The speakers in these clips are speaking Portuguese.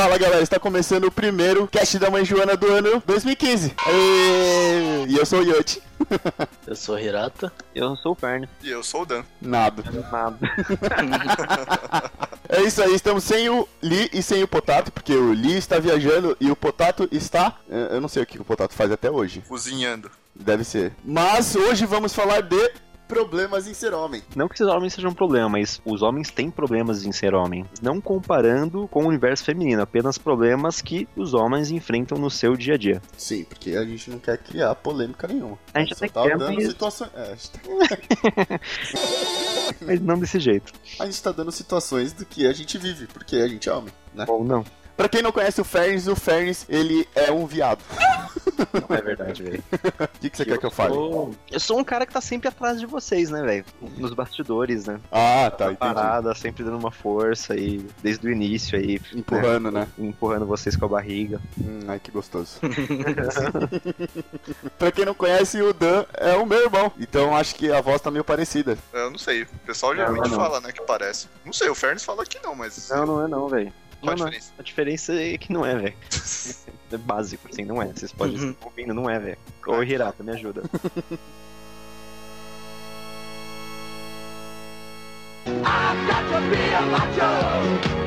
Fala galera, está começando o primeiro cast da Mãe Joana do ano 2015. Aê! E eu sou o Yoti. Eu sou Hirata. Eu sou o Fern. E eu sou o Dan. Nada. Nada. É isso aí, estamos sem o Lee e sem o Potato, porque o Lee está viajando e o Potato está. eh, Eu não sei o que o Potato faz até hoje. Cozinhando. Deve ser. Mas hoje vamos falar de problemas em ser homem. Não que esses homens sejam um problema, mas os homens têm problemas em ser homem. Não comparando com o universo feminino, apenas problemas que os homens enfrentam no seu dia a dia. Sim, porque a gente não quer criar polêmica nenhuma. A gente até tá dando mas- situações. É, a, tá... Mas não desse jeito. a gente tá dando situações do que a gente vive, porque a gente é homem, né? Ou não. Pra quem não conhece o Ferns, o Ferns, ele é um viado. Não é verdade, velho. O que, que você quer que eu fale? sou... Eu sou um cara que tá sempre atrás de vocês, né, velho? Nos bastidores, né? Ah, tá, entendi. Parada, sempre dando uma força aí, desde o início aí. Empurrando, né? né? Empurrando vocês com a barriga. Hum, ai, que gostoso. pra quem não conhece, o Dan é o meu irmão. Então acho que a voz tá meio parecida. Eu não sei. O pessoal Não, geralmente não. fala, né, que parece. Não sei, o Ferns fala que não, mas. Não, não é não, velho. Qual a Não, não. diferença? A diferença é que não é, velho. É básico, assim, não é. Vocês podem Uhum. estar ouvindo, não é, velho. Ô, Hirata, me ajuda. E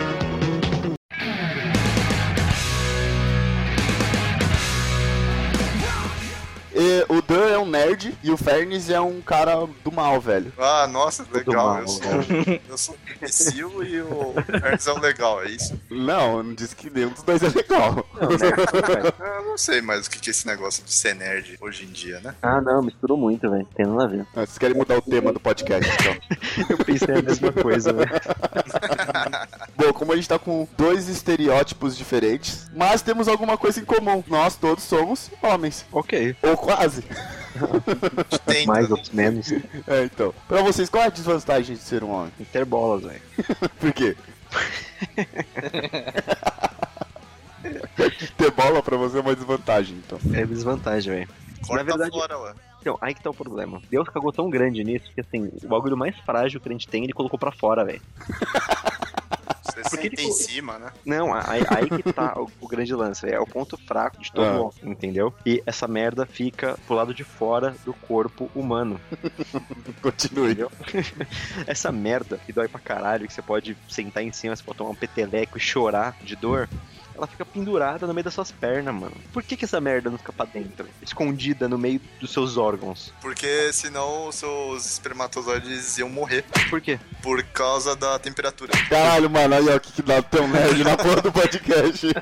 o Dan é um nerd e o Ferns é um cara do mal, velho. Ah, nossa, legal. mal, eu, sou, eu sou o imbecil e o Ferns é o legal, é isso? Não, eu não disse que nenhum dos dois é legal. Não, né? Eu não sei mais o que que é esse negócio de ser nerd hoje em dia, né? Ah, não, misturou muito, velho. Tem nada a ver. Ah, Vocês querem mudar o tema do podcast, então. Eu pensei a mesma coisa, velho. Bom, como a gente tá com dois estereótipos diferentes, mas temos alguma coisa em comum. Nós todos somos homens. Ok. Ou quase. Tem, Mais né? ou menos. É, então. Pra vocês, qual é a desvantagem de ser um homem? Ter bolas, velho. Por quê? Ter bola pra você é uma desvantagem, então. É desvantagem, velho. Corta Na verdade- fora, ué. Então, aí que tá o problema. Deus cagou tão grande nisso que, assim, o bagulho mais frágil que a gente tem, ele colocou pra fora, velho. Você Porque senta ele- em cima, né? Não, aí, aí que tá o, o grande lance. É o ponto fraco de todo Ah. homem, entendeu? E essa merda fica pro lado de fora do corpo humano. Continue. Entendeu? Essa merda que dói pra caralho, que você pode sentar em cima, você pode tomar um peteleco e chorar de dor. Ela fica pendurada no meio das suas pernas, mano. Por que, que essa merda não fica pra dentro? Escondida no meio dos seus órgãos. Porque senão os seus espermatozoides iam morrer Por quê? por causa da temperatura. Caralho, mano, aí ó, o que, que dá tão nerd na porra do podcast.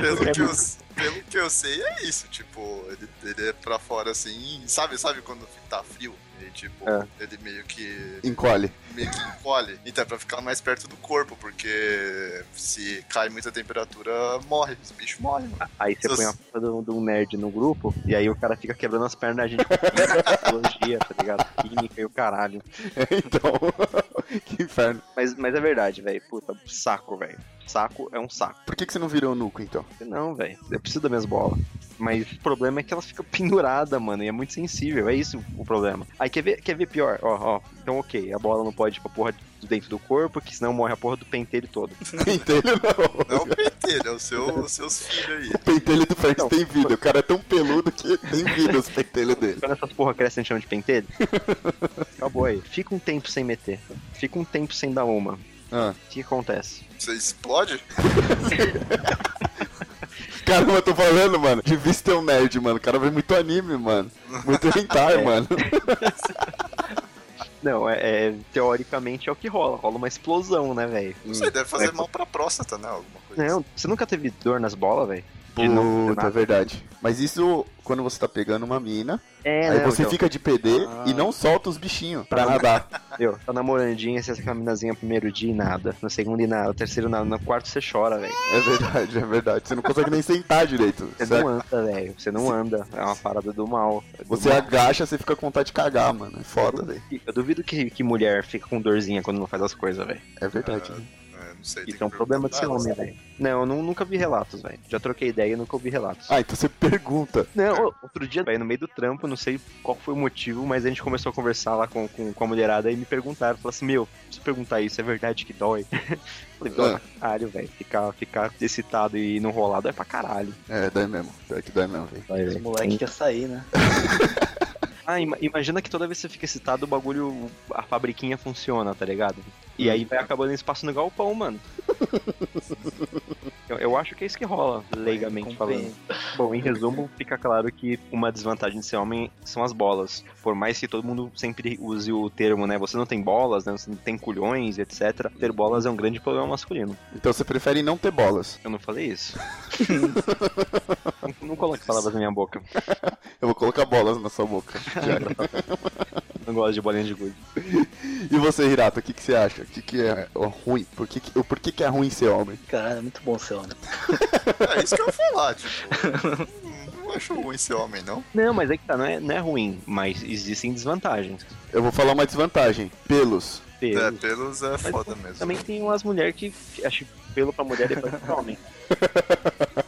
Pelo, É que eu, muito- pelo que eu sei, é isso. Tipo, ele, ele é pra fora assim. Sabe, sabe quando tá frio? E, tipo, É. ele meio que. Encolhe. meio que encolhe. Então é pra ficar mais perto do corpo, porque se cai muita temperatura, morre. Os bichos morrem, mano. Aí você Seus- põe a foto do- de um nerd no grupo, e aí o cara fica quebrando as pernas da gente com biologia, tá ligado? Química e o caralho. então, que inferno. Mas, mas é verdade, velho. Puta, saco, velho. Saco é um saco. Por que, que você não virou nuco, então? Não, velho. Eu preciso das minhas bolas. Mas o problema é que elas ficam penduradas, mano, e é muito sensível. É isso o problema. Aí quer ver, quer ver pior? Ó, ó. Então, ok, a bola não pode ir pra porra de dentro do corpo, que senão morre a porra do pentelho todo. Pentelho não. Não é o pentelho, é o seu, os seus filhos aí. O pentelho do Ferns tem vida. O cara é tão peludo que tem vida os pentelhos dele. Quando essas porra crescem, a gente chama de pentelho. Acabou aí. Fica um tempo sem meter. Fica um tempo sem dar uma. Ah. O que acontece? Você explode? Caramba, eu tô falando, mano. De vista é um nerd, mano. O cara vê muito anime, mano. Muito hentai, É. mano. Não, é, é- teoricamente é o que rola. Rola uma explosão, né, velho? Não sei, deve fazer É. mal pra próstata, né? Alguma coisa Não, você nunca teve dor nas bolas, velho? Puta, é verdade. Mas isso quando você tá pegando uma mina, É, aí não, você então, fica de PD Ah. e não solta os bichinhos pra nadar. Meu, tá namorandinha, você fica com a minazinha primeiro dia e nada. No segundo e nada. No terceiro nada. No quarto você chora, velho. É verdade, é verdade. Você não consegue nem sentar direito. Você Você, não anda, velho. Você não anda. É uma parada do mal. É do você mal. agacha, você fica com vontade de cagar, mano. É foda, velho. Eu duvido que, que mulher fica com dorzinha quando não faz as coisas, velho. É verdade. né? É, Não sei. tem Isso é um problema de ser homem, velho. Não, eu nu- nunca vi relatos, velho. Já troquei ideia e nunca ouvi relatos. Ah, então você pergunta. Não, outro dia, velho, no meio do trampo, não sei qual foi o motivo, mas a gente começou a conversar lá com, com, com a mulherada e me perguntaram, falaram assim, meu, se perguntar isso, é verdade que dói? Falei, dói pra caralho, velho. Ficar, ficar excitado e não rolar dói pra caralho. É, dói mesmo. Pior que dói mesmo, velho. Dói, Os velho. moleque quer sair, né? Ah, ima- imagina que toda vez que você fica excitado, o bagulho, a fabriquinha funciona, tá ligado? E aí vai acabando espaço no galpão, mano. Eu, eu acho que é isso que rola, leigamente falando. Bom, em resumo, fica claro que uma desvantagem de ser homem são as bolas. Por mais que todo mundo sempre use o termo, né? Você não tem bolas, né? Você não tem culhões, etc. Ter bolas é um grande problema masculino. Então você prefere não ter bolas. Eu não falei isso. não, coloque palavras na minha boca. Eu vou colocar bolas na sua boca. Não gosto de bolinha de gude. e você, Hirata, o que, que você acha? O que, que é ruim? Por que, que, por que, que é ruim ser homem? Caralho, é muito bom ser homem. É isso que eu ia falar, tipo. não, acho ruim ser homem, não. Não, mas é que tá, não é, não é ruim, mas existem desvantagens. Eu vou falar uma desvantagem. Pelos. É, Pelos. pelos é foda mesmo. Também tem umas mulheres que acham pelo pra mulher depois pra homem.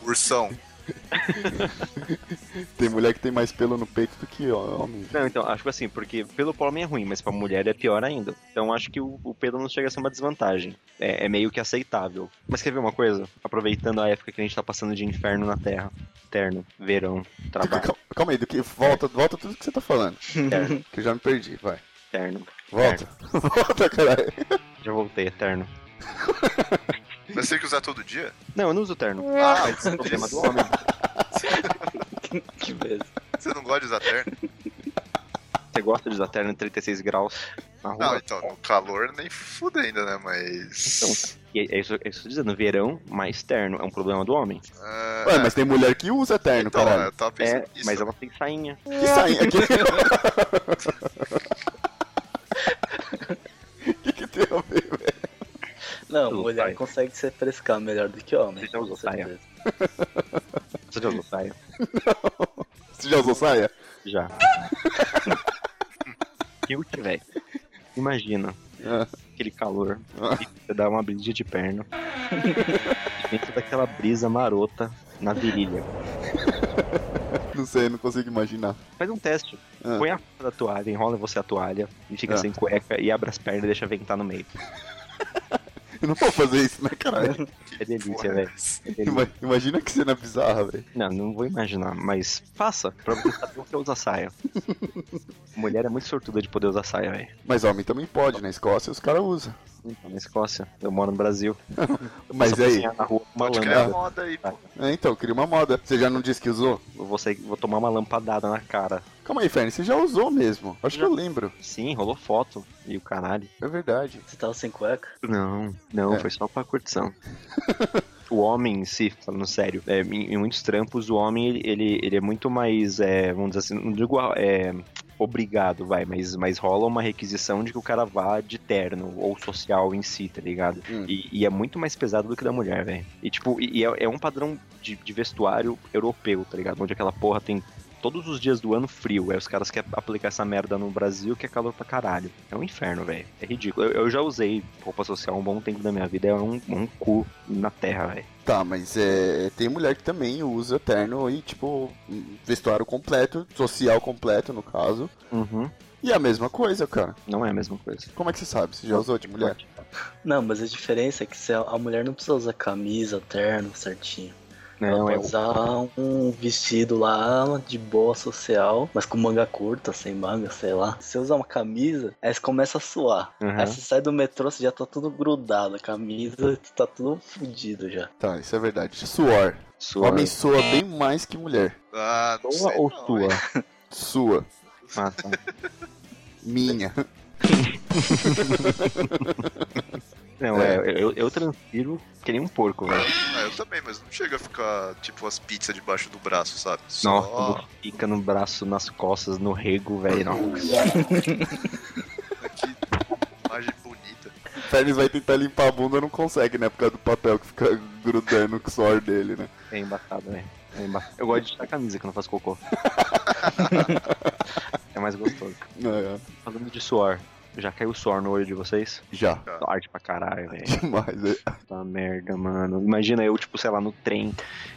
Ursão. Tem mulher que tem mais pelo no peito do que homem. Não, então, acho que assim, porque pelo homem é ruim, mas pra mulher é pior ainda. Então acho que o, o pelo não chega a ser uma desvantagem. É, é meio que aceitável. Mas quer ver uma coisa? Aproveitando a época que a gente tá passando de inferno na Terra. Terno, verão, trabalho, Calma, calma aí, do que volta, volta tudo que você tá falando. terno, Que eu já me perdi, vai. terno. Volta. Volta, caralho. Já voltei, eterno. Mas você tem que usar todo dia? Não, eu não uso terno. Ah, Mas é o problema do homem. que beleza. Você não gosta de usar terno? Você gosta de usar terno em 36 graus na rua? Não, então, no calor nem fuda ainda, né? Mas. Então, é isso, é isso que eu tô dizendo, verão mais terno é um problema do homem. Ah, Ué, mas tem mulher que usa terno, então, caralho. eu tava pensando É, nisso. mas ela tem sainha. Que sainha aqui. O que, que tem a ver, velho? Não, Tudo mulher consegue se frescar melhor do que homem. Você já usou certeza. Você já usou saia? Você já usou saia? Já. Cute, velho. Imagina Ah, aquele calor. Ah. Você dá uma brisa de perna. Dentro daquela brisa marota na virilha. não sei, não consigo imaginar. Faz um teste. Ah. Põe a da toalha, enrola você a toalha e fica Ah. sem cueca e abre as pernas e deixa ventar no meio. Eu não vou fazer isso, né, caralho? É delícia, velho. É delícia. Imagina que cena bizarra, velho. Não, não vou imaginar, mas faça, pra você saber o que é usar saia. Mulher é muito sortuda de poder usar saia, velho. Mas homem também pode, na Escócia os caras usam. Então, na Escócia, eu moro no Brasil. Mas aí? Na rua, uma Pode criar moda aí, pô. É, então, cria uma moda. Você já não disse que usou? Eu vou, sair, vou tomar uma lampadada na cara. Calma aí, Fern, você já usou mesmo. Acho que eu lembro. Sim, rolou foto. E o caralho. É verdade. Você tava sem cueca? Não, não, É. foi só pra curtição. o homem em si, falando sério, é, em, em muitos trampos, o homem, ele, ele, ele é muito mais, é, vamos dizer assim, não digo é, obrigado, vai, mas, mas rola uma requisição de que o cara vá de terno, ou social em si, tá ligado? Hum. E, e é muito mais pesado do que da mulher, velho. E tipo, e, e é, é um padrão de, de vestuário europeu, tá ligado? Onde aquela porra tem todos os dias do ano frio. Aí os caras querem aplicar essa merda no Brasil que é calor pra caralho. É um inferno, velho. É ridículo. Eu, eu já usei roupa social um bom tempo da minha vida. É um, um cu na terra, velho. Tá, mas é, tem mulher que também usa terno e, tipo, vestuário completo, social completo, no caso. Uhum. E é a mesma coisa, cara. Não é a mesma coisa. Como é que você sabe? Você já usou de mulher? Não, mas a diferença é que a mulher não precisa usar camisa, terno, certinho. Não, Ela é usar um vestido lá de boa social, mas com manga curta, sem manga, sei lá. Se você usar uma camisa, aí você começa a suar. Uhum. Aí você sai do metrô, você já tá tudo grudado. A camisa tá tudo fudido já. Tá, isso é verdade. Suor. Sua. Homem sua bem mais que mulher. Ah, não sei ou não, sua? hein? Sua. Ah, tá. Minha. Não, é, eu, eu transpiro que nem um porco, velho. Ah, eu também, mas não chega a ficar, tipo, as pizzas debaixo do braço, sabe? Nossa, Só fica no braço, nas costas, no rego, velho. Não. que imagem bonita. Fernes vai tentar limpar a bunda, não consegue, né? Por causa do papel que fica grudando com o suor dele, né? É embaçado, velho. É embaçado. Eu gosto de tirar a camisa quando eu faço cocô. é mais gostoso. É, Falando de suor, Já caiu suor no olho de vocês? Já. Arte pra caralho, velho. Demais, velho. Puta merda, mano. Imagina eu, tipo, sei lá, no trem,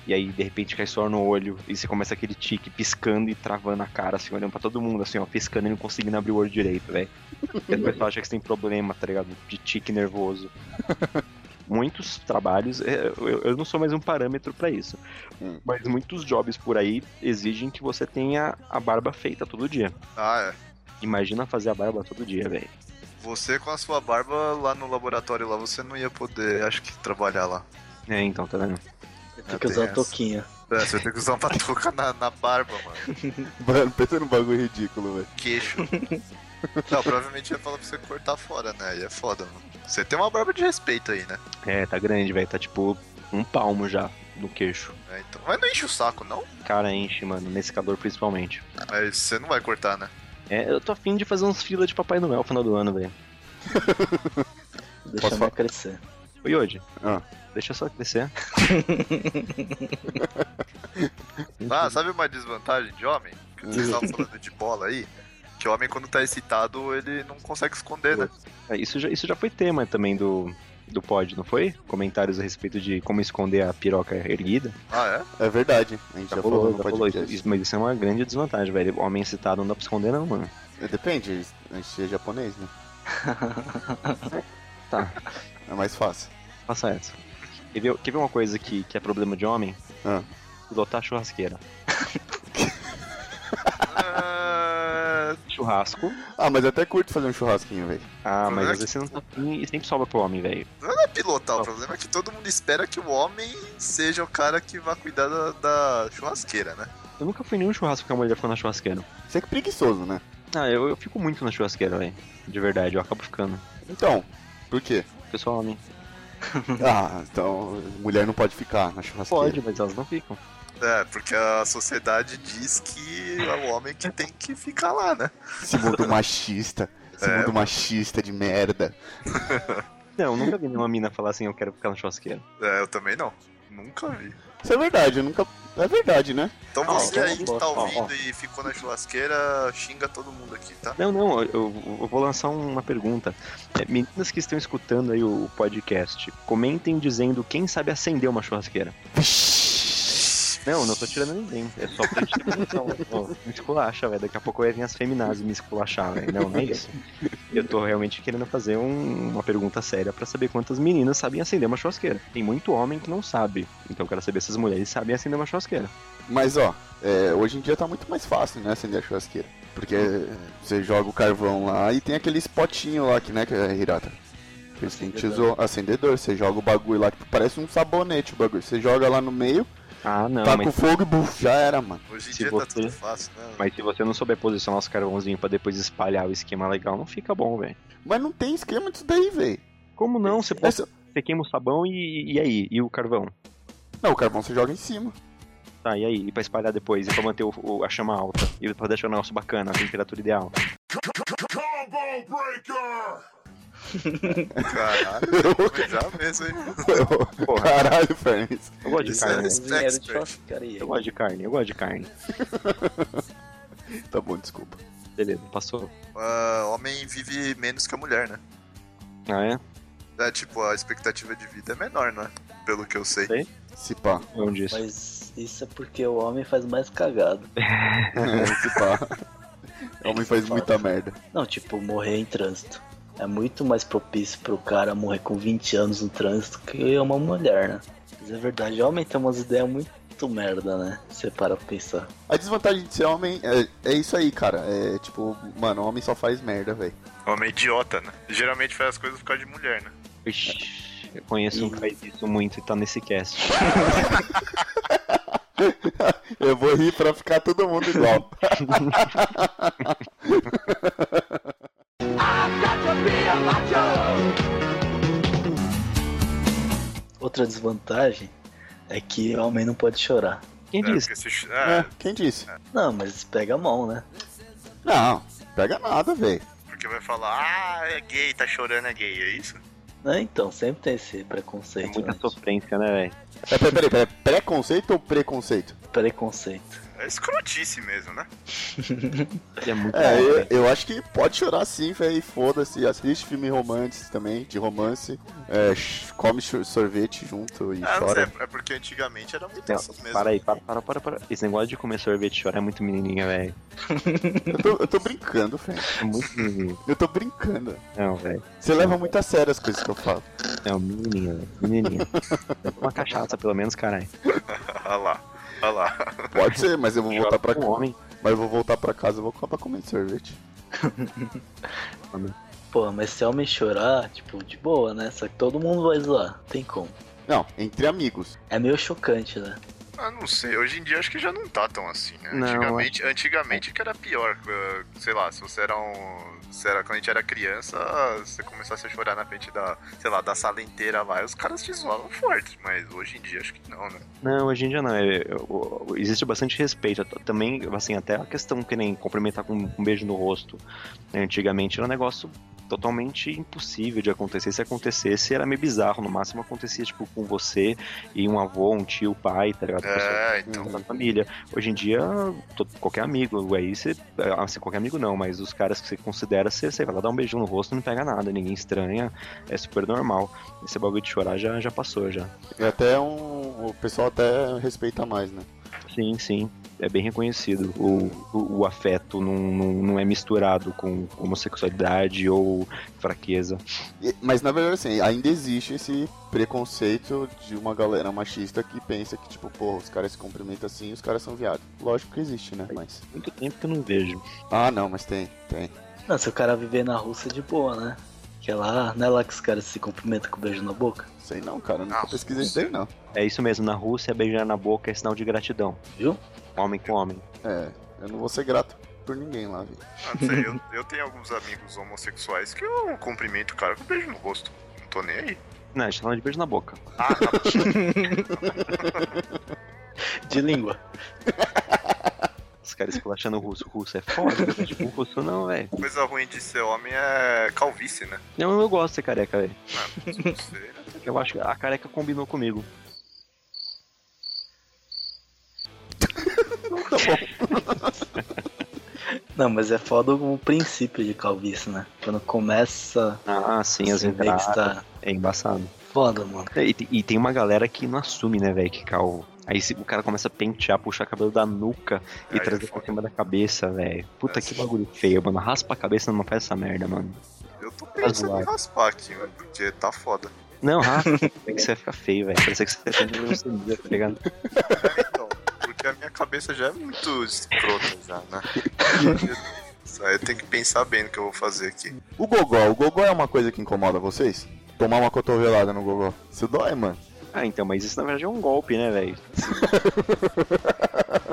e aí de repente cai suor no olho, e você começa aquele tique piscando e travando a cara, assim, olhando pra todo mundo, assim, ó, piscando e não conseguindo abrir o olho direito, velho. Porque o pessoal acha que você tem problema, tá ligado? De tique nervoso. Muitos trabalhos, é, eu, não sou mais um parâmetro pra isso, Hum. mas muitos jobs por aí exigem que você tenha a barba feita todo dia. Ah, é. Imagina fazer a barba todo dia, velho. Você com a sua barba lá no laboratório lá, você não ia poder, acho que, trabalhar lá. É, então, tá vendo? Tem que usar a touquinha. É, você tem que usar uma touca na, na barba, mano. Mano, pensa num bagulho ridículo, velho. Queixo. Não, provavelmente ia falar pra você cortar fora, né? Aí é foda, mano. Você tem uma barba de respeito aí, né? É, tá grande, velho. Tá tipo um palmo já no queixo. É, então. Mas não enche o saco, não? Cara, enche, mano, nesse calor principalmente. Mas você não vai cortar, né? É, eu tô afim de fazer uns fila de Papai Noel no final do ano, velho. Deixa falar? crescer. Oi, hoje. Ah. Deixa só crescer. Ah, sabe uma desvantagem de homem? Que vocês estavam falando de bola aí? Que o homem, quando tá excitado, ele não consegue esconder, né? É, isso, já, isso já foi tema também do, do pod, não foi? Comentários a respeito de como esconder a piroca erguida. Ah, é? É verdade. A gente já, falou rolou, no já podcast. Isso, mas isso é uma grande desvantagem, velho. Homem excitado não dá pra esconder, não, mano. É, Depende, a gente é japonês, né? Tá, É mais fácil. passa essa. Quer ver, quer ver uma coisa que, que é problema de homem? Ah. Lotar churrasqueira. Ah, Churrasco. Ah, mas eu até curto fazer um churrasquinho, velho. Ah, mas é às vezes você não tá afim e sempre sobra pro homem, velho. não é pilotar, o problema é que todo mundo espera que o homem seja o cara que vai cuidar da, da churrasqueira, né? Eu nunca fui nenhum churrasco que a mulher ficou na churrasqueira. Você é que preguiçoso, né? Ah, eu, eu fico muito na churrasqueira, velho. De verdade, eu acabo ficando. Então, por quê? Porque eu sou homem. Ah, então mulher não pode ficar na churrasqueira. Pode, mas elas não ficam. É, porque a sociedade diz que é o homem que tem que ficar lá, né? Esse mundo machista. Esse É, mundo mano. machista de merda. Não, nunca vi nenhuma mina falar assim, eu quero ficar na churrasqueira. É, eu também não. Nunca vi. Isso é verdade, eu nunca. É verdade, né? Então você aí que tá ouvindo e ficou na churrasqueira, xinga todo mundo aqui, tá? Não, não, eu, eu vou lançar uma pergunta. É, meninas que estão escutando aí o podcast, comentem dizendo quem sabe acender uma churrasqueira. Não, não tô tirando ninguém. É só pra gente ter noção. Ó, Me esculacha, velho. Daqui a pouco vai vir as feminazes me esculachar, velho. Não, não é isso. Eu tô realmente querendo fazer um- uma pergunta séria pra saber quantas meninas sabem acender uma churrasqueira. Tem muito homem que não sabe. Então eu quero saber se as mulheres sabem acender uma churrasqueira. Mas ó, é, hoje em dia tá muito mais fácil, né, acender a churrasqueira. Porque você joga o carvão lá e tem aquele spotinho lá que, né, que é Hirata. Por isso que Acendedor. você joga o bagulho lá, tipo, parece um sabonete o bagulho. Você joga lá no meio, Ah, não, tá mas com fogo e buf, já era, mano. Hoje em Se dia você- tá tudo fácil, né? Mas se você não souber posicionar os carvãozinhos pra depois espalhar o esquema legal, não fica bom, velho. Mas não tem esquema disso daí, velho. Como não? Você, pode, Essa- você queima o sabão e, e aí? E o carvão? Não, o carvão você joga em cima. Tá, e aí? E pra espalhar depois? E pra manter o- o- a chama alta? E pra deixar o negócio bacana, a temperatura ideal? Caralho, já mesmo, hein? Porra. Caralho, Fernes. Eu gosto de Isso é carne. churrascaria. Eu gosto de carne, eu gosto de carne. Tá bom, desculpa. Beleza, passou. Ah, homem vive menos que a mulher, né? Ah, é? É, tipo, a expectativa de vida é menor, né? Pelo que eu sei. Sei. Se pá. Onde isso? Mas isso é porque o homem faz mais cagado. Se pá. O homem faz muita merda. Não, tipo, morrer em trânsito. É muito mais propício pro cara morrer com 20 anos no trânsito que uma mulher, né? Mas é verdade, homem tem umas ideias muito merda, né? Você para pra pensar. A desvantagem de ser homem é, é isso aí, cara. É tipo, mano, homem só faz merda, velho. Homem idiota, né? Geralmente faz as coisas por causa de mulher, né? Ixi, eu conheço um que faz isso muito e tá nesse cast. Eu vou rir pra ficar todo mundo igual. Outra desvantagem é que homem não pode chorar. Quem É, disse? se- É, é, quem disse? Não, mas pega a mão, né? Não, pega nada, velho. porque vai falar, ah, é gay, tá chorando, é gay, é isso? É, então, sempre tem esse É preconceito. muita né? sofrência, né, velho? É, peraí, peraí, peraí, preconceito ou preconceito? Preconceito. É escrotice mesmo, né? É muito É, bom, eu, velho. eu acho que pode chorar sim, velho. Foda-se. Assiste filme romance também, de romance. É, come sorvete junto e Ah, não sei, chora. é porque antigamente era muito assim mesmo. para aí, para, para, para, para. Esse negócio de comer sorvete e chorar é muito menininha, velho. Eu tô, eu tô brincando, velho. É muito menininha. Eu tô brincando. Não, velho. Você leva muito a sério as coisas que eu falo. Não, menininha, velho. Menininha. Uma cachaça, pelo menos, caralho. Olha lá, olha lá. Pode ser, mas eu vou voltar pra casa. homem. Mas eu vou voltar pra casa e vou acabar comendo sorvete. Pô, mas se homem chorar, tipo, de boa, né? Só que todo mundo vai zoar. Tem como. Não, entre amigos. É meio chocante, né? Ah, não sei, hoje em dia acho que já não tá tão assim, né? Não, antigamente, antigamente que era pior. eh, Sei lá, se você era um. Se era, quando a gente era criança, você começasse a chorar na frente da, sei lá, da sala inteira lá, os caras te zoavam forte, mas hoje em dia acho que não, né? Não, hoje em dia não. É, é, existe bastante respeito. Também, assim, até a questão que nem cumprimentar com um beijo no rosto. né, Antigamente era um negócio totalmente impossível de acontecer. Se acontecesse, era meio bizarro. No máximo acontecia, tipo, com você e um avô, um tio, pai, tá ligado? É, então. da família. Hoje em dia, qualquer amigo, aí você. Assim, qualquer amigo não, mas os caras que você considera, você, você vai lá dar um beijinho no rosto não pega nada, ninguém estranha, é super normal. Esse bagulho de chorar já, já passou já. E até um. O pessoal até respeita mais, né? Sim, sim. É bem reconhecido. O, o, o afeto não, não, não é misturado com homossexualidade ou fraqueza. Mas na verdade, assim, ainda existe esse preconceito de uma galera machista que pensa que, tipo, pô, os caras se cumprimentam assim e os caras são viados. Lógico que existe, né? Mas. Muito tempo que eu não vejo. Ah, não, mas tem, tem. Não, se o cara viver na Rússia de boa, né? Que é lá, não é lá que os caras se cumprimentam com beijo na boca, Sei não, cara. Nunca Não. pesquisei isso daí, não. É isso mesmo, na Rússia, beijar na boca é sinal de gratidão. viu? Homem com homem. É, eu não vou ser grato por ninguém lá, velho. Ah, não sei, eu, eu tenho alguns amigos homossexuais que eu cumprimento o cara com beijo no rosto. Não tô nem aí. Não, a gente tá falando de beijo na boca. Ah, tá. De língua. Os caras esculachando o russo. O russo é foda, né? tipo, o russo não, velho. coisa ruim de ser homem é calvície, né? Não, eu gosto de ser careca, velho. Ah, não sei, né? Eu acho que a careca combinou comigo. Não, mas é foda o princípio de calvície, né? Quando começa, Ah, sim, as entradas. está É embaçado. foda, mano. E, e tem uma galera que não assume, né, velho, que calvo. Aí se o cara começa a pentear, puxar cabelo da nuca e Aí é trazer pra cima da cabeça, velho. Puta É que bagulho feio, mano. Raspa a cabeça não faz essa merda, mano. Eu tô pensando em zoado. raspar aqui, mano, porque tá foda. Não, raspa, é que você vai ficar feio, velho. Parece que você tem leucemia, tá ligado? É, então, porque a minha cabeça já é muito escrota já, né? Isso aí eu tenho que pensar bem no que eu vou fazer aqui. O gogó, o gogó é uma coisa que incomoda vocês? Tomar uma cotovelada no gogó. Isso dói, mano. Ah, então, mas isso na verdade é um golpe, né, velho?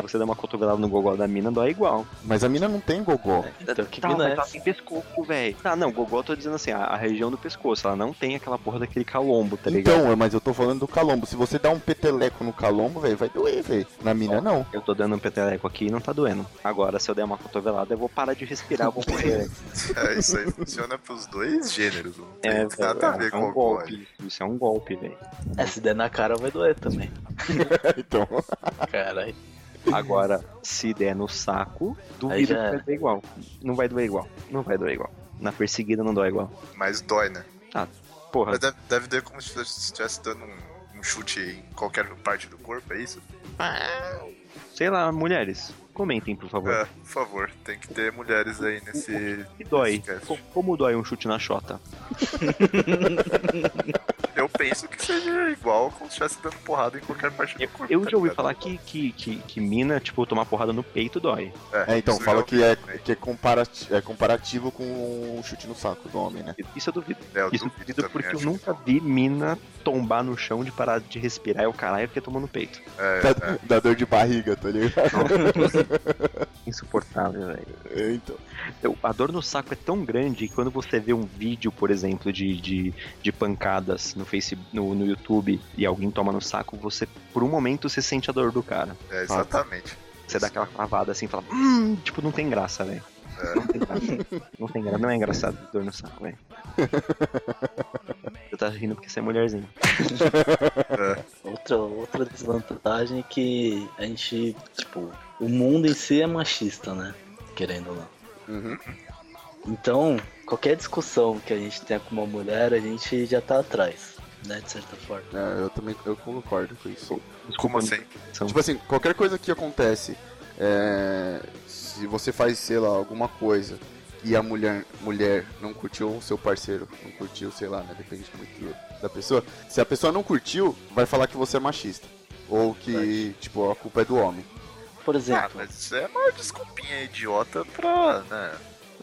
você dá uma cotovelada no gogó da mina, dói igual. Mas a mina não tem gogó. Então, que Tá, mina mas é ela tem pescoço, velho. Ah, não, gogó eu tô dizendo assim, a, a região do pescoço, ela não tem aquela porra daquele calombo, tá ligado? Então, mas eu tô falando do calombo. Se você dá um peteleco no calombo, velho, vai doer, velho. Na mina, não. Eu tô dando um peteleco aqui e não tá doendo. Agora, se eu der uma cotovelada, eu vou parar de respirar, eu vou morrer. velho. É, isso aí funciona pros dois gêneros, não tem É, nada a velho, ver é com um golpe. Isso é um golpe, velho. É, se der na cara vai doer também. então. Caralho. Agora, se der no saco, duvido já que vai doer igual. Não vai doer igual. Não vai doer igual. Na perseguida não dói igual. Mas dói, né? Porra, Mas deve, deve doer como se estivesse dando um, um chute em qualquer parte do corpo, é isso? sei lá, mulheres, comentem, por favor. É, por favor, tem que ter mulheres aí nesse. Que dói? Co- Como dói um chute na chota? Eu penso que seja igual como se estivesse dando porrada em qualquer parte do Eu, corpo. eu tá já ouvi ligado? falar que, que, que, que mina, tipo, tomar porrada no peito dói. É, então, isso fala eu que é, que é, comparati é comparativo com um chute no saco do homem, né? Isso eu duvido. É, eu Isso eu duvido duvido também, porque eu nunca vi mina tombar no chão de parar de respirar e o caralho porque tomou no peito. É, Dá, é. dá dor de barriga, tá ligado? Insuportável, velho. É, então. A dor no saco é tão grande que quando você vê um vídeo, por exemplo, de, de, de pancadas no Facebook, no, no YouTube e alguém toma no saco, você, por um momento, você sente a dor do cara. É, exatamente. Você dá aquela clavada assim e fala, hum, tipo, não tem graça, velho. É. Não tem graça. não tem graça, não é engraçado dor no saco, velho. Você tá rindo porque você é mulherzinha. Outra, outra desvantagem é que a gente, tipo, o mundo em si é machista, né? Querendo ou não. Uhum. Então, qualquer discussão que a gente tenha com uma mulher, a gente já tá atrás, né? De certa forma. É, eu também eu concordo com isso. Como assim? São- Tipo assim, qualquer coisa que acontece, é, se você faz, sei lá, alguma coisa e a mulher, mulher não curtiu o seu parceiro, não curtiu, sei lá, né? Depende muito da pessoa. Se a pessoa não curtiu, vai falar que você é machista. Ou que, tipo, a culpa é do homem. Por Ah, exemplo, mas isso é uma desculpinha idiota pra, né?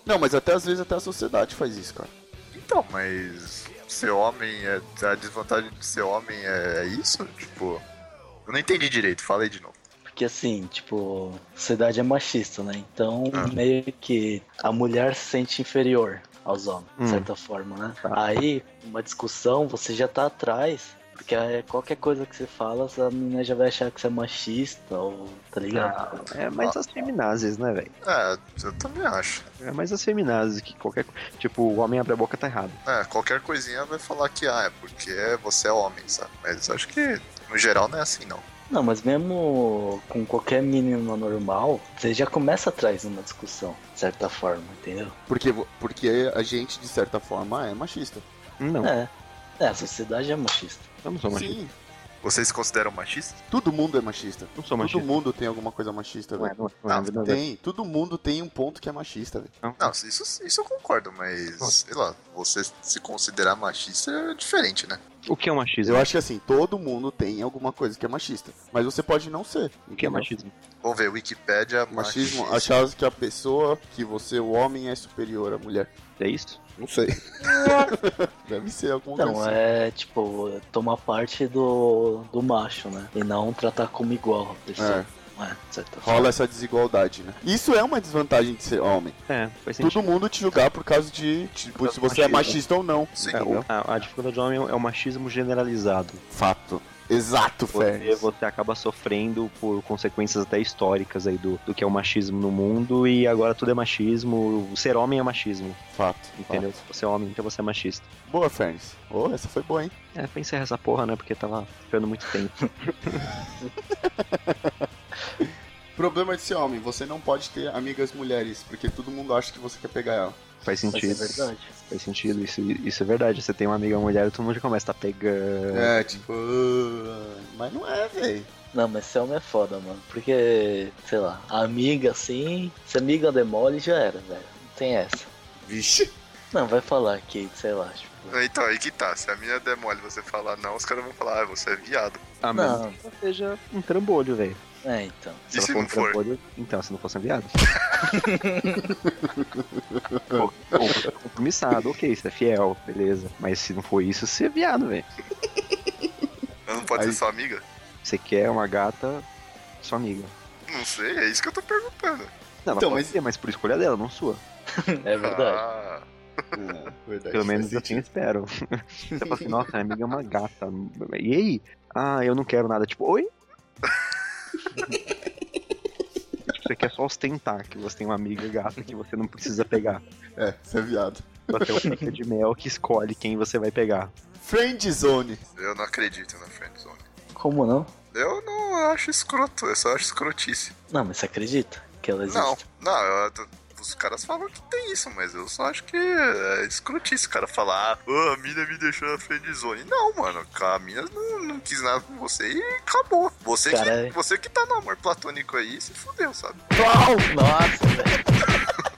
Não, mas até às vezes até a sociedade faz isso, cara. Então, mas ser homem é. A desvantagem de ser homem é, é isso? Tipo. Eu não entendi direito, falei de novo. porque assim, tipo, a sociedade é machista, né? Então, Ah. meio que a mulher se sente inferior aos homens, de Hum. certa forma, né? Tá. Aí, uma discussão, você já tá atrás. Porque é, qualquer coisa que você fala, a menina já vai achar que você é machista, ou tá ligado? É mais as feminazes, né, velho? É, eu também acho. É mais as feminazes que qualquer. Tipo, o homem abre a boca tá errado. É, qualquer coisinha vai falar que, ah, é porque você é homem, sabe? Mas acho que, no geral, não é assim, não. Não, mas mesmo com qualquer menina normal, você já começa atrás numa discussão, de certa forma, entendeu? Porque, porque a gente, de certa forma, é machista. Não, É. É, a sociedade é machista. eu não sou machista. Sim, Vocês se consideram machistas? todo mundo é machista. Não sou Todo machista. mundo tem alguma coisa machista, Não é, velho. não é, não é, Não, não é, Tem, todo mundo tem um ponto que é machista, velho. não. Não, isso, isso eu concordo, mas, sei lá, você se considerar machista é diferente, né? O que é o machismo? Eu acho que assim, todo mundo tem alguma coisa que é machista. Mas você pode não ser. O que é machismo? Vamos ver, Wikipédia, Machismo, machismo. achar que a pessoa, que você, o homem, é superior à mulher. É isso? Não sei. Deve ser alguma Não, coisa assim. é tipo, tomar parte do, do macho, né? E não tratar como igual a pessoa. É, É, rola essa desigualdade, né? Isso é uma desvantagem de ser homem. É, faz sentido. Todo mundo te julgar por causa de, tipo, se você é machista ou não. Sim. É, o- a, a dificuldade do homem é o machismo generalizado. Fato. Exato, Porque Fer. você acaba sofrendo por consequências até históricas aí do, do que é o machismo no mundo e agora tudo é machismo. O ser homem é machismo, Fato. entendeu? fato. Se você é homem, então você é machista. Boa, Fernes. Oh, essa foi boa, hein? É, pra encerrar essa porra, né? Porque tava ficando muito tempo. Problema de ser homem, você não pode ter amigas mulheres, porque todo mundo acha que você quer pegar ela. Faz Mas é sentido. verdade. Faz sentido, isso, isso é verdade. Você tem uma amiga mulher e todo mundo já começa a tá pegando. É, tipo. "Ah", Mas não é, velho. Não, mas ser homem é foda, mano. Porque, sei lá, amiga assim, se amiga demole, já era, velho. Não tem essa. Vixe. Não, vai falar que, sei lá, tipo. Então, aí que tá. Se a mina der mole e você falar não, os caras vão falar, ah, você é viado. Ah, mas Não. não seja um trambolho, velho. É, então. E se não for? trambolho, então, se não fosse um viado. Pô, pô, compromissado, ok, você é fiel, beleza. Mas se não for isso, você é viado, velho. Ela não pode Aí- ser sua amiga? Você quer uma gata, sua amiga. Não sei, é isso que eu tô perguntando. Não, Então, mas- ser, mas por escolha dela, não sua. É verdade. Ah, É, verdade. Pelo menos assim espero. Você fala assim, nossa, minha amiga é uma gata. E aí? Ah, eu não quero nada. Tipo, oi? Você quer só ostentar que você tem uma amiga gata que você não precisa pegar. É, você é viado. Você é o pica de mel que escolhe quem você vai pegar. Friend Zone. eu não acredito na friendzone. Como não? Eu não acho escroto, eu só acho escrotice. Não, mas você acredita que ela existe? Não, não, eu- os caras falam que tem isso, mas eu só acho que é escrotice. O cara falar, ah, a mina me deixou na friendzone. Não, mano, a mina não, não quis nada com você e acabou. Você, que, você que tá no amor platônico aí, se fudeu, sabe? Nossa, velho.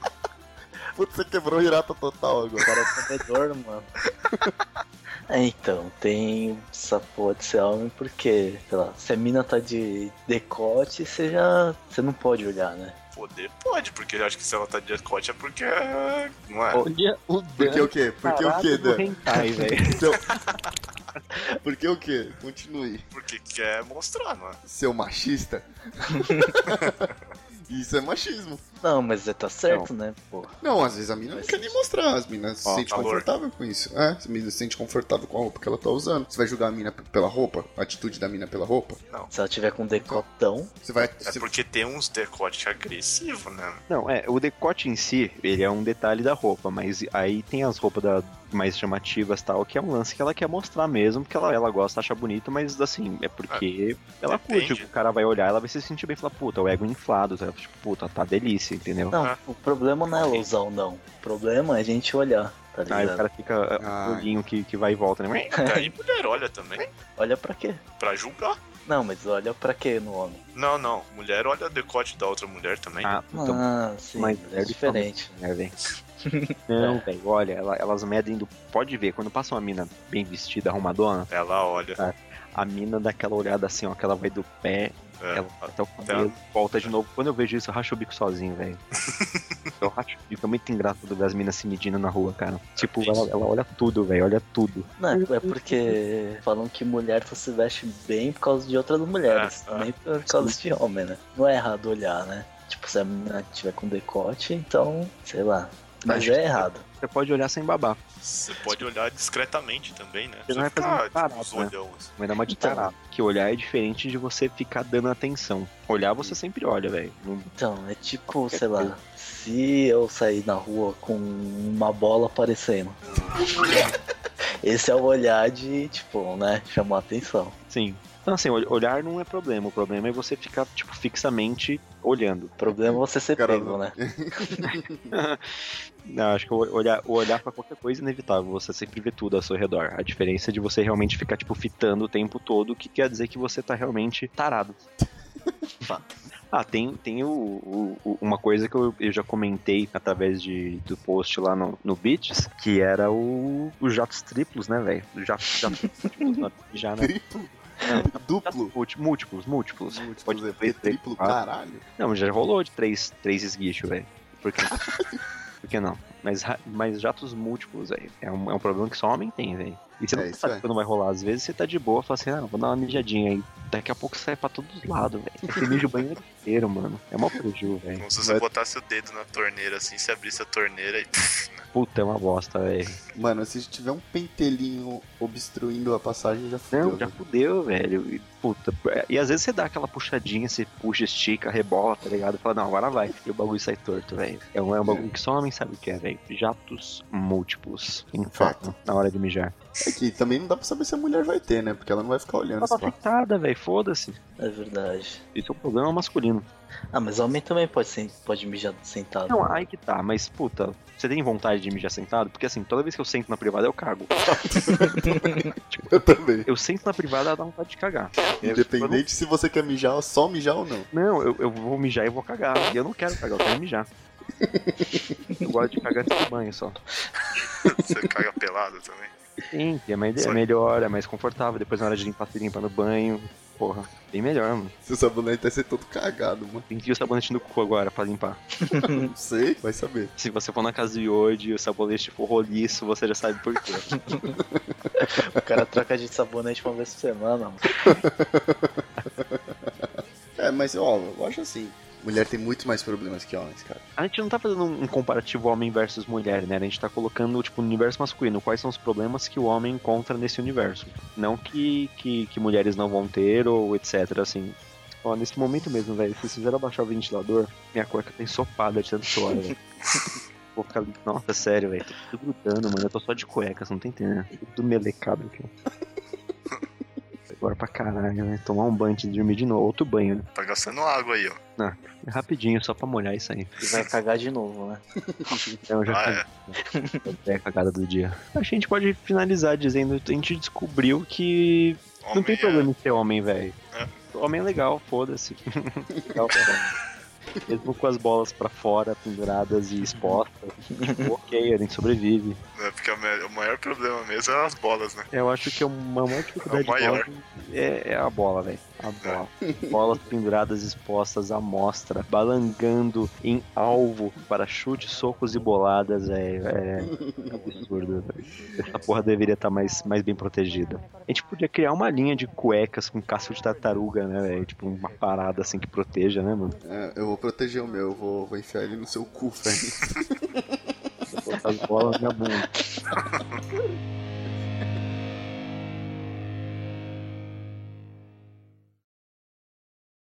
Putz, você quebrou o Hirata total agora. cara é mano. É, então, tem essa porra de ser homem porque, sei lá, se a mina tá de decote, você já. Você não pode olhar, né? Poder pode, porque eu acho que se ela tá de decote é porque. é- Não é? Olha o Por que o quê? Por que o quê, Dan? hentai, velho. Seu... Por que o quê? Continue. Porque quer mostrar, não é? Seu machista? Isso é machismo. Não, mas tá certo, né, pô? Não, às vezes a mina não quer nem mostrar. As minas se valor. confortável com isso. É, a mina se sente confortável com a roupa que ela tá usando. Você vai julgar a mina pela roupa? A atitude da mina pela roupa? Se ela tiver com decotão, Você vai. É você- porque tem uns decote agressivo, né? Não, é, o decote em si, ele é um detalhe da roupa, mas aí tem as roupas da, mais chamativas tal, que é um lance que ela quer mostrar mesmo, porque ela, ela gosta, acha bonito, mas assim, é porque ela depende. curte, o cara vai olhar, ela vai se sentir bem e falar, puta, o ego inflado, tá? tipo, puta, tá delícia, entendeu? Não, Ah. o problema não é ou não. O problema é a gente olhar, tá Aí o ligado? cara fica Ah. uh, olhinho que, que vai e volta, né? Aí mulher olha também, Olha pra quê? pra julgar. Não, mas olha pra quê no homem? Não, não. Mulher olha o decote da outra mulher também. Ah, puta, Ah, sim, mas é diferente. né, velho? Não, velho, olha, ela- elas medem do. Pode ver, quando passa uma mina bem vestida, arrumadona, Ela olha. a mina dá aquela olhada assim, ó, que ela vai do pé, É. ela até o cabelo, volta de novo. Quando eu vejo isso, eu racho o bico sozinho, velho. eu racho o bico, é muito engraçado ver as minas se medindo na rua, cara. Tipo, ela, ela olha tudo, velho, olha tudo. Não, é porque falam que mulher só se veste bem por causa de outras mulheres, É, é. nem por causa de homem, né? Não é errado olhar, né? Tipo, se a menina tiver com decote, então, sei lá. Mas Acho é errado. Você pode olhar sem babar. Você pode olhar discretamente também, né? Você não vai fazer ficar, muito barato, tipo, né? olhão, assim. Vai dar uma de Então. tarado. Que olhar é diferente de você ficar dando atenção. Olhar, você sempre olha, velho. Não- Então, é tipo, sei lá, coisa. se eu sair na rua com uma bola aparecendo. Esse é o olhar de, tipo, né, chamar atenção. Sim. Então, assim, ol- olhar não é problema. O problema é você ficar, tipo, fixamente olhando. O problema é você ser Cara, pego, né? Não, acho que o olhar, o olhar pra qualquer coisa é inevitável. Você sempre vê tudo ao seu redor. A diferença é de você realmente ficar, tipo, fitando o tempo todo, que quer dizer que você tá realmente tarado. Ah, tem, tem o, o- o- uma coisa que eu, eu já comentei através de, do post lá no, no Beats, que era o, os jatos triplos, né, velho? Os Jatos, jatos triplos, não, já, né? Duplo? Múlti- Múltiplos, múltiplos. Múltiplos, Pode é ter porque triplo, caralho. Não, já rolou de três, três esguichos, velho. Por quê? Por que não? Mas, mas jatos múltiplos, velho. É um, é um problema que só homem tem, velho. E você É, não sabe é. quando vai rolar. Às vezes você tá de boa, fala assim, ah, vou dar uma mijadinha aí. Daqui a pouco sai pra todos os lados, velho. Você mija o banheiro inteiro, mano. É mó preju, velho. Como se você Vai- botasse o dedo na torneira assim, se abrisse a torneira e. Puta, é uma bosta, velho. Mano, se tiver um pentelinho obstruindo a passagem, já fudeu. Não, já velho. fudeu, velho. E, puta, e às vezes você dá aquela puxadinha, você puxa, estica, rebola, tá ligado? Fala, não, agora vai. E o bagulho sai torto, velho. É um, é um bagulho que só homem sabe o que é, velho. Jatos múltiplos. Inferno. Na hora de mijar. É que também não dá pra saber se a mulher vai ter, né? Porque ela não vai ficar olhando. Ela tá afetada, velho. Foda-se. É verdade. Isso é um problema masculino. Ah, mas homem também pode, ser, pode mijar sentado. Não, aí que tá, mas puta, você tem vontade de mijar sentado? Porque assim, toda vez que eu sento na privada eu cago. Eu também. Eu sento na privada dá vontade de cagar. Independente se você quer mijar, só mijar ou não. Não, eu, eu vou mijar e vou cagar. E eu não quero cagar, eu quero mijar. Eu gosto de cagar antes do banho só. Você caga pelado também. Sim, é, mais, é melhor, é mais confortável. Depois na hora de limpar, você limpa no banho. Porra, bem melhor, mano. Seu sabonete vai ser todo cagado, mano. Tem que ir o sabonete no cu agora pra limpar. Não sei, vai saber. Se você for na casa do Yodi e o sabonete for roliço, você já sabe por quê. O cara troca de sabonete uma vez por semana, mano. É, mas ó, eu acho assim. Mulher tem muito mais problemas que homens, cara. A gente não tá fazendo um comparativo homem versus mulher, né? A gente tá colocando, tipo, no universo masculino, quais são os problemas que o homem encontra nesse universo. Não que, que, que mulheres não vão ter ou etc, assim. Ó, nesse momento mesmo, velho, se vocês fizeram abaixar o ventilador, minha cueca tá ensopada de tanto suor, velho. Vou ficar nossa, sério, velho, tô tudo grudando, mano, eu tô só de cueca, você não tá entendendo. Tudo melecado aqui, Agora pra caralho, né? Tomar um banho antes de dormir de novo, outro banho, né? Tá gastando água aí, ó. É rapidinho, só pra molhar isso aí. E vai cagar de novo, né? Então, já Ah, é. É a cagada do dia. Acho que a gente pode finalizar dizendo a gente descobriu que não Homem tem é- problema em ser homem, velho. É. Homem é legal, foda-se. Legal, cara. Mesmo com as bolas pra fora, penduradas e expostas. tipo, ok, a gente sobrevive. É, porque o o maior problema mesmo é as bolas, né? Eu acho que uma maior dificuldade É o maior. é, é a bola, velho. A bola. Bolas penduradas, expostas à mostra, balangando em alvo para chutes, socos e boladas, velho. É absurdo, velho. Essa porra deveria estar mais, mais bem protegida. A gente podia criar uma linha de cuecas com casco de tartaruga, né, velho? Tipo, uma parada assim que proteja, né, mano? É, eu vou proteger o meu, eu vou, vou enfiar ele no seu cu, velho. Vou botar as bolas na bunda.